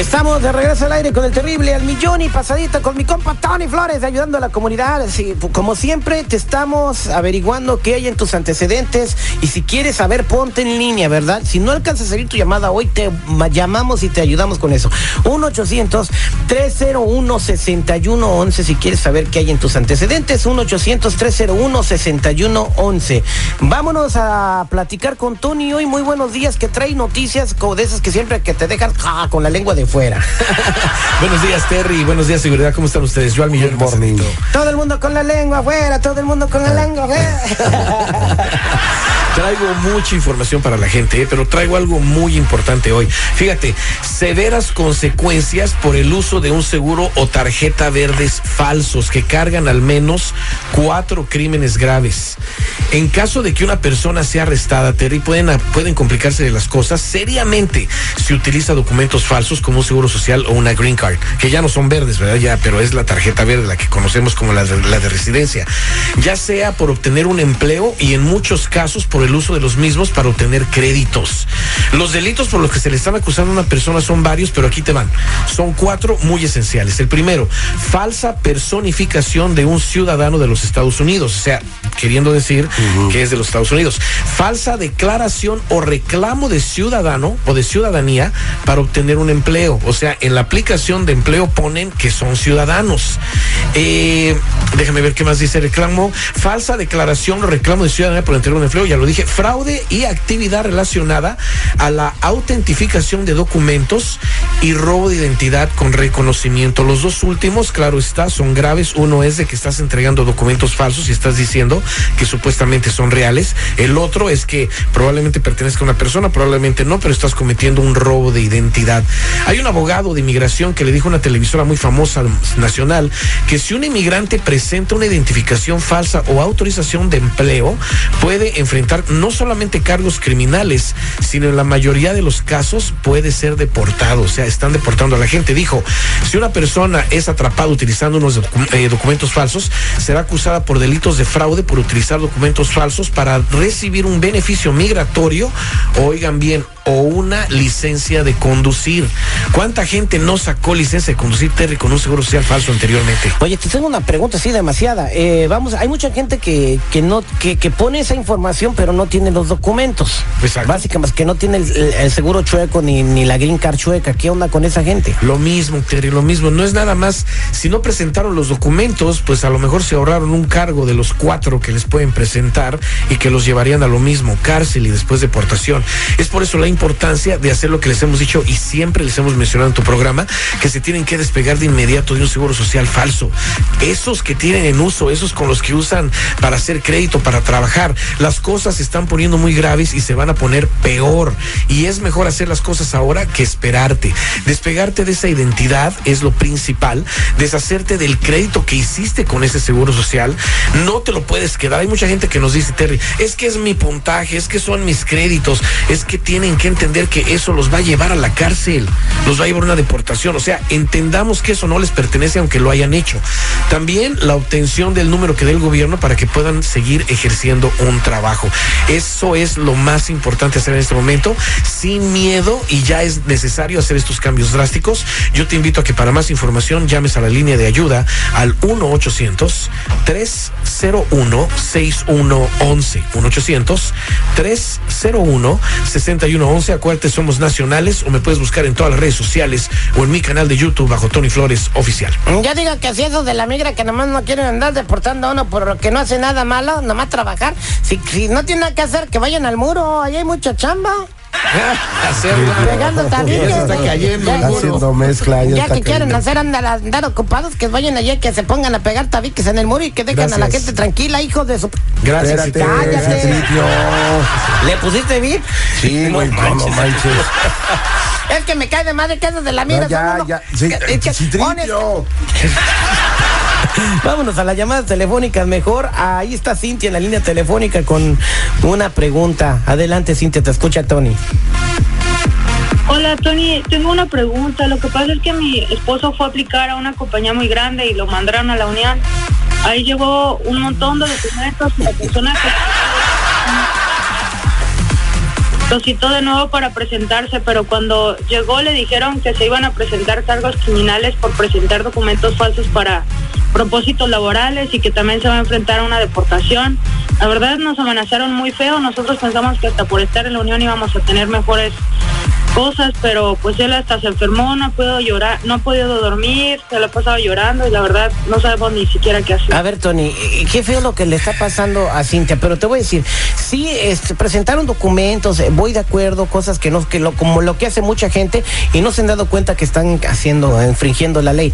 Estamos de regreso al aire con el terrible al millón y pasadito con mi compa Tony Flores ayudando a la comunidad. Como siempre te estamos averiguando qué hay en tus antecedentes y si quieres saber ponte en línea, ¿verdad? Si no alcanzas a seguir tu llamada hoy te llamamos y te ayudamos con eso. 1-800-301-6111 si quieres saber qué hay en tus antecedentes. 1-800-301-6111. Vámonos a platicar con Tony hoy. Muy buenos días que trae noticias como de esas que siempre que te dejan con la lengua de fuera. buenos días, Terry. Buenos días, seguridad. ¿Cómo están ustedes? Yo al millón morning. Todo el mundo con la lengua afuera, todo el mundo con la lengua afuera. Traigo mucha información para la gente, ¿eh? pero traigo algo muy importante hoy. Fíjate, severas consecuencias por el uso de un seguro o tarjeta verdes falsos que cargan al menos cuatro crímenes graves. En caso de que una persona sea arrestada, Terry, pueden, pueden complicarse de las cosas seriamente si utiliza documentos falsos como un seguro social o una green card, que ya no son verdes, ¿verdad? Ya, pero es la tarjeta verde, la que conocemos como la de, la de residencia. Ya sea por obtener un empleo y en muchos casos por el uso de los mismos para obtener créditos. Los delitos por los que se le están acusando a una persona son varios, pero aquí te van. Son cuatro muy esenciales. El primero, falsa personificación de un ciudadano de los Estados Unidos, o sea, queriendo decir que es de los Estados Unidos. Falsa declaración o reclamo de ciudadano o de ciudadanía para obtener un empleo. O sea, en la aplicación de empleo ponen que son ciudadanos. Eh, déjame ver qué más dice reclamo. Falsa declaración o reclamo de ciudadanía para obtener un empleo, ya lo dije. Fraude y actividad relacionada a la autentificación de documentos y robo de identidad con reconocimiento. Los dos últimos, claro está, son graves. Uno es de que estás entregando documentos falsos y estás diciendo que supuestamente son reales. El otro es que probablemente pertenezca a una persona, probablemente no, pero estás cometiendo un robo de identidad. Hay un abogado de inmigración que le dijo a una televisora muy famosa nacional que si un inmigrante presenta una identificación falsa o autorización de empleo, puede enfrentar no solamente cargos criminales, sino en la mayoría de los casos puede ser deportado. O sea, están deportando a la gente. Dijo, si una persona es atrapada utilizando unos eh, documentos falsos, será acusada por delitos de fraude por utilizar documentos falsos para recibir un beneficio migratorio. Oigan bien, o una licencia de conducir. ¿Cuánta gente no sacó licencia de conducir, Terry, con un seguro social falso anteriormente? Oye, te tengo una pregunta así demasiada. Eh, vamos, hay mucha gente que, que no, que, que, pone esa información, pero no tiene los documentos. Exacto. Básicamente, que no tiene el, el, seguro chueco ni, ni la green card chueca. ¿Qué onda con esa gente? Lo mismo, Terry, lo mismo. No es nada más, si no presentaron los documentos, pues a lo mejor se ahorraron un cargo de los cuatro que les pueden presentar y que los llevarían a lo mismo, cárcel y después deportación. Es por eso la importancia de hacer lo que les hemos dicho y siempre les hemos mencionado en tu programa, que se tienen que despegar de inmediato de un seguro social falso. Esos que tienen en uso, esos con los que usan para hacer crédito, para trabajar, las cosas se están poniendo muy graves y se van a poner peor. Y es mejor hacer las cosas ahora que esperarte. Despegarte de esa identidad es lo principal, deshacerte del crédito que hiciste con ese seguro social. No te lo puedes quedar. Hay mucha gente que nos dice, Terry, es que es mi puntaje, es que son mis créditos, es que tienen que entender que eso los va a llevar a la cárcel, los va a llevar a una deportación. O sea, entendamos que eso no les pertenece aunque lo hayan hecho. También la obtención del número que dé el gobierno para que puedan seguir ejerciendo un trabajo. Eso es lo más importante hacer en este momento, sin miedo y ya es necesario hacer estos cambios drásticos. Yo te invito a que para más información llames a la línea de ayuda al 1-800-301-6111. 1-800-301-6111. Acuérdate, somos nacionales o me puedes buscar en todas las redes sociales o en mi canal de YouTube bajo Tony Flores Oficial. Ya diga que así eso de la migra que nomás no quieren andar deportando a uno por lo que no hace nada malo, nomás trabajar. Si, si no tiene nada que hacer, que vayan al muro, ahí hay mucha chamba. Pegando tabiques. Ya se está cayendo muro. Haciendo mezcla. Ya, está que quieren cayendo. hacer andar, andar ocupados, que vayan allá, que se pongan a pegar tabiques en el muro y que dejen a la Gracias. gente tranquila, hijo de su... Gracias. Espérate, Cállate. ¿Le pusiste bien? Sí, güey, no, no manches. Es que me cae de madre que de la migra. No, ya, ya. Sí, es que pones- Citripio. Vámonos a las llamadas telefónicas mejor. Ahí está Cintia en la línea telefónica con una pregunta. Adelante, Cintia, te escucha Tony. Hola Tony, tengo una pregunta. Lo que pasa es que mi esposo fue a aplicar a una compañía muy grande y lo mandaron a la Unión. Ahí llegó un montón de documentos la persona que lo citó de nuevo para presentarse, pero cuando llegó le dijeron que se iban a presentar cargos criminales por presentar documentos falsos para propósitos laborales y que también se va a enfrentar a una deportación. La verdad nos amenazaron muy feo, nosotros pensamos que hasta por estar en la Unión íbamos a tener mejores cosas, pero pues él hasta se enfermó, no ha podido llorar, no ha podido dormir, se lo ha pasado llorando y la verdad no sabemos ni siquiera qué hacer. A ver, Tony, eh, qué feo lo que le está pasando a Cintia, pero te voy a decir, sí, este, presentaron documentos, eh, voy de acuerdo, cosas que no, que lo, como lo que hace mucha gente y no se han dado cuenta que están haciendo, infringiendo la ley.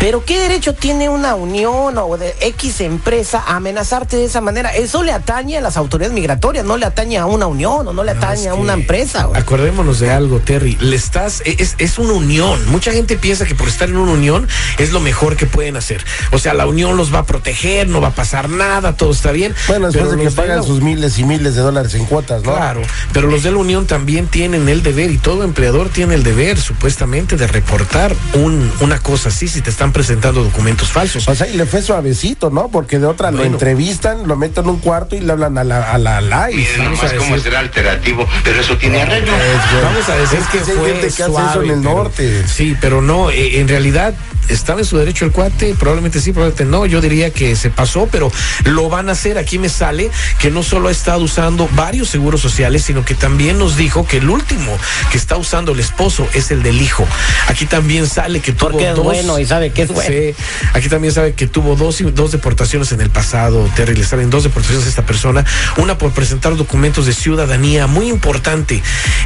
Pero ¿qué derecho tiene una unión o de X empresa a amenazarte de esa manera? Eso le atañe a las autoridades migratorias, no le atañe a una unión o no le No, atañe a una empresa. güey. Acordémonos de algo, Terry. Le estás, es, es una unión. Mucha gente piensa que por estar en una unión es lo mejor que pueden hacer. O sea, la unión los va a proteger, no va a pasar nada, todo está bien. Bueno, después Pero de que pagan la- sus miles y miles de dólares en cuotas, ¿no? Claro, pero los de la Unión también tienen el deber y todo empleador tiene el deber, supuestamente, de reportar un, una cosa así si te están presentando documentos falsos. O sea, y le fue suavecito, ¿no? Porque de otra lo entrevistan, lo meten en un cuarto y le hablan a la, a la live. Miren Vamos nomás a cómo decir- será alternativo, pero eso tiene arreglo. Es. Vamos a decir Es que fue gente que hace eso suave, en el pero- norte. Sí, pero no, eh, en realidad estaba en su derecho el cuate, probablemente sí, probablemente no, yo diría que se pasó, pero lo van a hacer. Aquí me sale que no solo ha estado usando varios seguros sociales, sino que también nos dijo que el último que está usando el esposo es el del hijo. Aquí también sale que tuvo Porque es dos, bueno y sabe que es bueno. Sí, aquí también sabe que tuvo dos, dos deportaciones en el pasado, Terry, le salen dos deportaciones a esta persona, una por presentar documentos de ciudadanía, muy importante.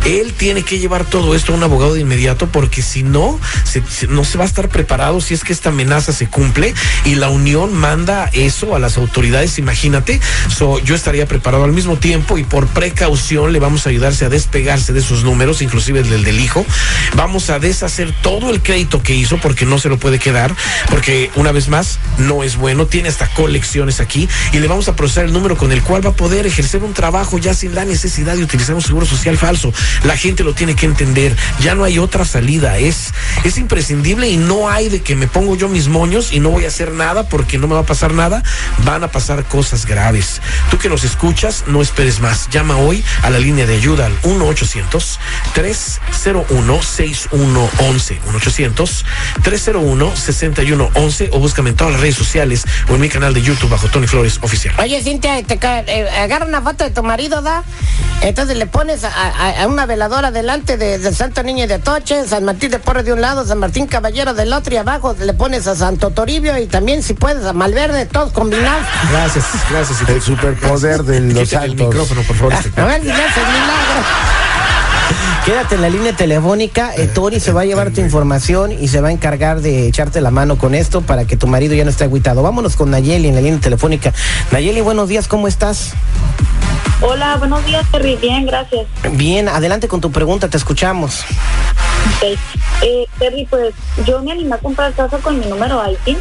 Él tiene que llevar todo esto a un abogado de inmediato porque si no, no se va a estar preparado si es que esta amenaza se cumple y la Unión manda eso a las autoridades, imagínate. So, yo estaría preparado al mismo tiempo y por precaución le vamos a ayudarse a despegarse de sus números, inclusive del del hijo. Vamos a deshacer todo el crédito que hizo porque no se lo puede quedar, porque una vez más no es bueno, tiene hasta colecciones aquí y le vamos a procesar el número con el cual va a poder ejercer un trabajo ya sin la necesidad de utilizar un seguro social falso. La gente lo tiene que entender, ya no hay otra salida, es, es imprescindible y no hay de que me pongo yo mis moños y no voy a hacer nada porque no me va a pasar nada, van a pasar cosas graves. Tú que nos escuchas, no esperes más, llama hoy a la línea de ayuda al 1 800 301 6111 1 800 301 6111 o búscame en todas las redes sociales o en mi canal de YouTube bajo Tony Flores Oficial. Oye, Cintia, te eh, agarra una foto de tu marido, ¿da? Entonces le pones a, a- a una veladora delante de, del Santo Niño de Atoche, San Martín de Porres de un lado, San Martín Caballero del otro y abajo le pones a Santo Toribio y también si puedes a Malverde, todos combinados. Gracias, gracias. El superpoder de los Quítale el santos. micrófono, por favor. A ver si haces milagro. Quédate en la línea telefónica, eh, Tony se va a llevar tu información y se va a encargar de echarte la mano con esto para que tu marido ya no esté agüitado. Vámonos con Nayeli en la línea telefónica. Nayeli, buenos días, ¿cómo estás? Hola, buenos días, Terry. Bien, gracias. Bien, adelante con tu pregunta, te escuchamos. Ok. Eh, Terry, pues yo me animé a comprar casa con mi número IT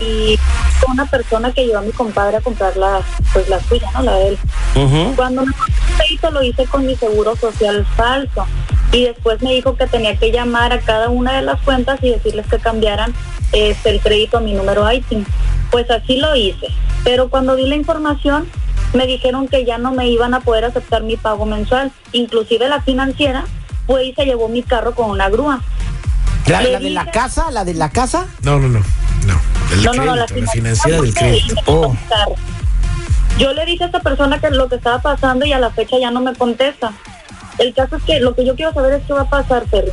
y fue una persona que llevó a mi compadre a comprar la, pues la suya, ¿no? La de él. ujú. Cuando me crédito lo hice con mi seguro social falso y después me dijo que tenía que llamar a cada una de las cuentas y decirles que cambiaran este, el crédito a mi número ITIN. Pues así lo hice, pero cuando di la información me dijeron que ya no me iban a poder aceptar mi pago mensual, inclusive la financiera fue y se llevó mi carro con una grúa. ¿La, de la casa? ¿La de la casa? No, no, no, no. El No, no, no, la financiera del crédito. Oh. Yo le dije a esta persona que lo que estaba pasando y a la fecha ya no me contesta. El caso es que lo que yo quiero saber es qué va a pasar, Terry.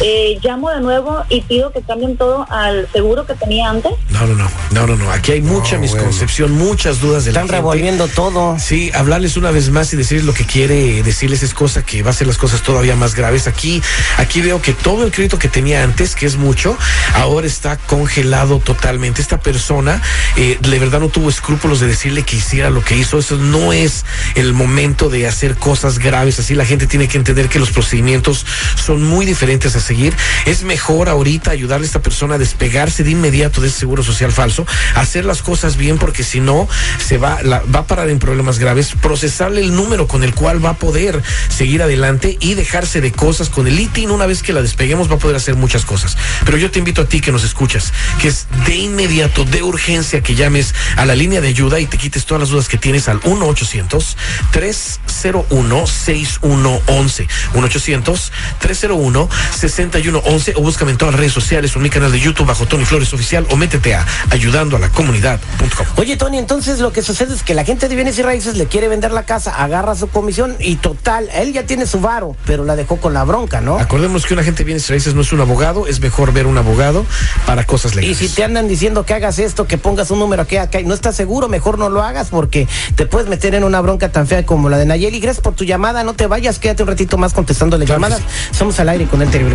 Eh, llamo de nuevo y pido que cambien todo al seguro que tenía antes. No, no, no, no, no, no. Aquí hay mucha No, misconcepción, muchas dudas de la Están gente. revolviendo todo. Sí, hablarles una vez más y decirles lo que quiere decirles es cosa que va a hacer las cosas todavía más graves. Aquí, aquí veo que todo el crédito que tenía antes, que es mucho, ahora está congelado totalmente. Esta persona, eh, de verdad no tuvo escrúpulos de decirle que hiciera lo que hizo. Eso no es el momento de hacer cosas graves así. La gente tiene que entender que los procedimientos son muy diferentes a seguir. Es mejor ahorita ayudarle a esta persona a despegarse de inmediato de ese seguro social falso, hacer las cosas bien porque si no se va, la- va a parar en problemas graves, procesarle el número con el cual va a poder seguir adelante y dejarse de cosas con el ITIN. Una vez que la despeguemos va a poder hacer muchas cosas. Pero yo te invito a ti que nos escuchas, que es de inmediato, de urgencia, que llames a la línea de ayuda y te quites todas las dudas que tienes al 1-800-301-6111. 1-800-301-6111 o búscame en todas las redes sociales o en mi canal de YouTube bajo Tony Flores Oficial o métete a ayudando a la comunidad.com. Oye, Tony, entonces lo que sucede es que la gente de bienes y raíces le quiere vender la casa, agarra su comisión y total, él ya tiene su varo, pero la dejó con la bronca, ¿no? Acordemos que un agente de bienes y raíces no es un abogado, es mejor ver un abogado para cosas Y legales. si te andan diciendo que hagas esto, que pongas un número aquí, acá, y no estás seguro, mejor no lo hagas porque te puedes meter en una bronca tan fea como la de Nayeli. Gracias por tu llamada, no te vayas, quédate un ratito más contestándole Claro que llamadas. Somos al aire con el terrible.